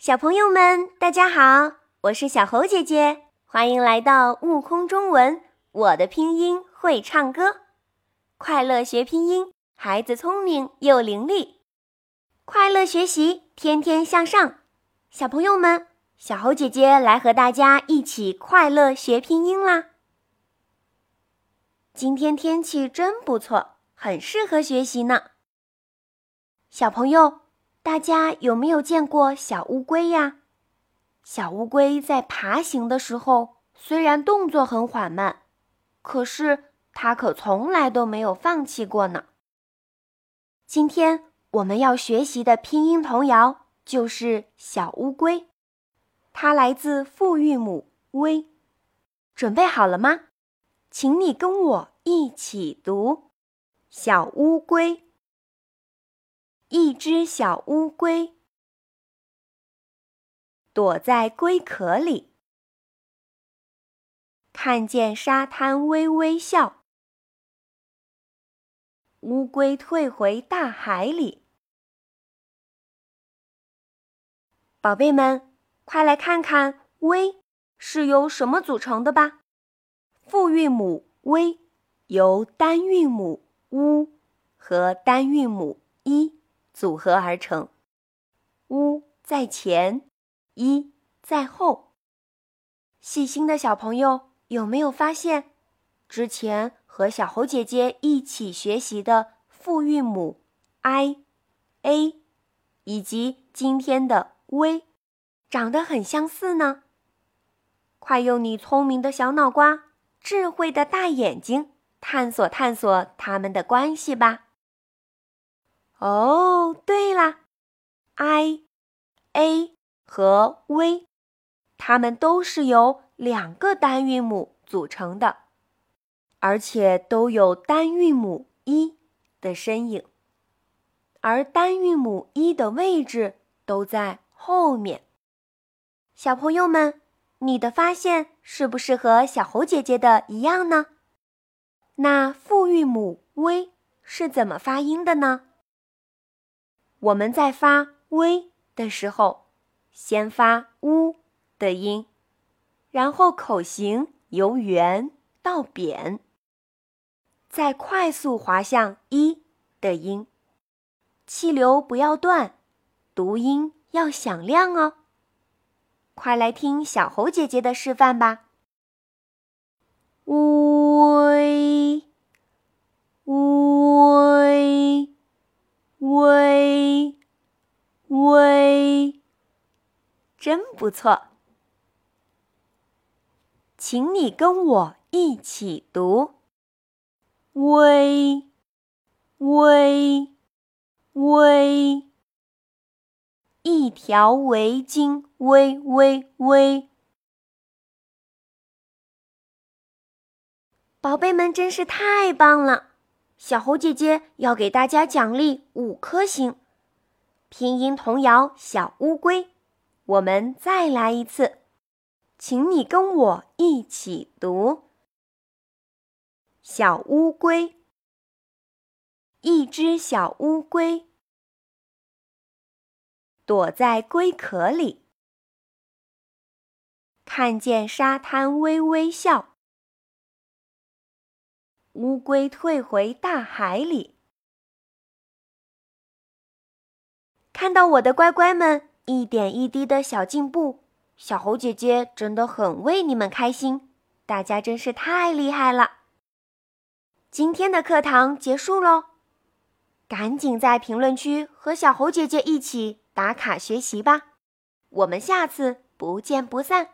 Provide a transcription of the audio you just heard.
小朋友们，大家好，我是小猴姐姐，欢迎来到悟空中文。我的拼音会唱歌，快乐学拼音，孩子聪明又伶俐，快乐学习，天天向上。小朋友们，小猴姐姐来和大家一起快乐学拼音啦！今天天气真不错，很适合学习呢。小朋友。大家有没有见过小乌龟呀？小乌龟在爬行的时候，虽然动作很缓慢，可是它可从来都没有放弃过呢。今天我们要学习的拼音童谣就是《小乌龟》，它来自复韵母“微”。准备好了吗？请你跟我一起读《小乌龟》。一只小乌龟躲在龟壳里，看见沙滩微微笑。乌龟退回大海里。宝贝们，快来看看“微”是由什么组成的吧？复韵母“微”由单韵母“乌”和单韵母“一”。组合而成，乌在前，一在后。细心的小朋友有没有发现，之前和小猴姐姐一起学习的复韵母 i、a，以及今天的 v，长得很相似呢？快用你聪明的小脑瓜、智慧的大眼睛，探索探索它们的关系吧！哦，对了，i、a 和 v，它们都是由两个单韵母组成的，而且都有单韵母一的身影，而单韵母一的位置都在后面。小朋友们，你的发现是不是和小猴姐姐的一样呢？那复韵母 v 是怎么发音的呢？我们在发“微”的时候，先发“乌”的音，然后口型由圆到扁，再快速滑向“一”的音，气流不要断，读音要响亮哦。快来听小猴姐姐的示范吧。微，真不错，请你跟我一起读：微，微，微。一条围巾，微微微。宝贝们真是太棒了！小猴姐姐要给大家奖励五颗星。拼音童谣《小乌龟》。我们再来一次，请你跟我一起读：小乌龟，一只小乌龟。躲在龟壳里，看见沙滩微微笑。乌龟退回大海里，看到我的乖乖们。一点一滴的小进步，小猴姐姐真的很为你们开心。大家真是太厉害了！今天的课堂结束喽，赶紧在评论区和小猴姐姐一起打卡学习吧。我们下次不见不散。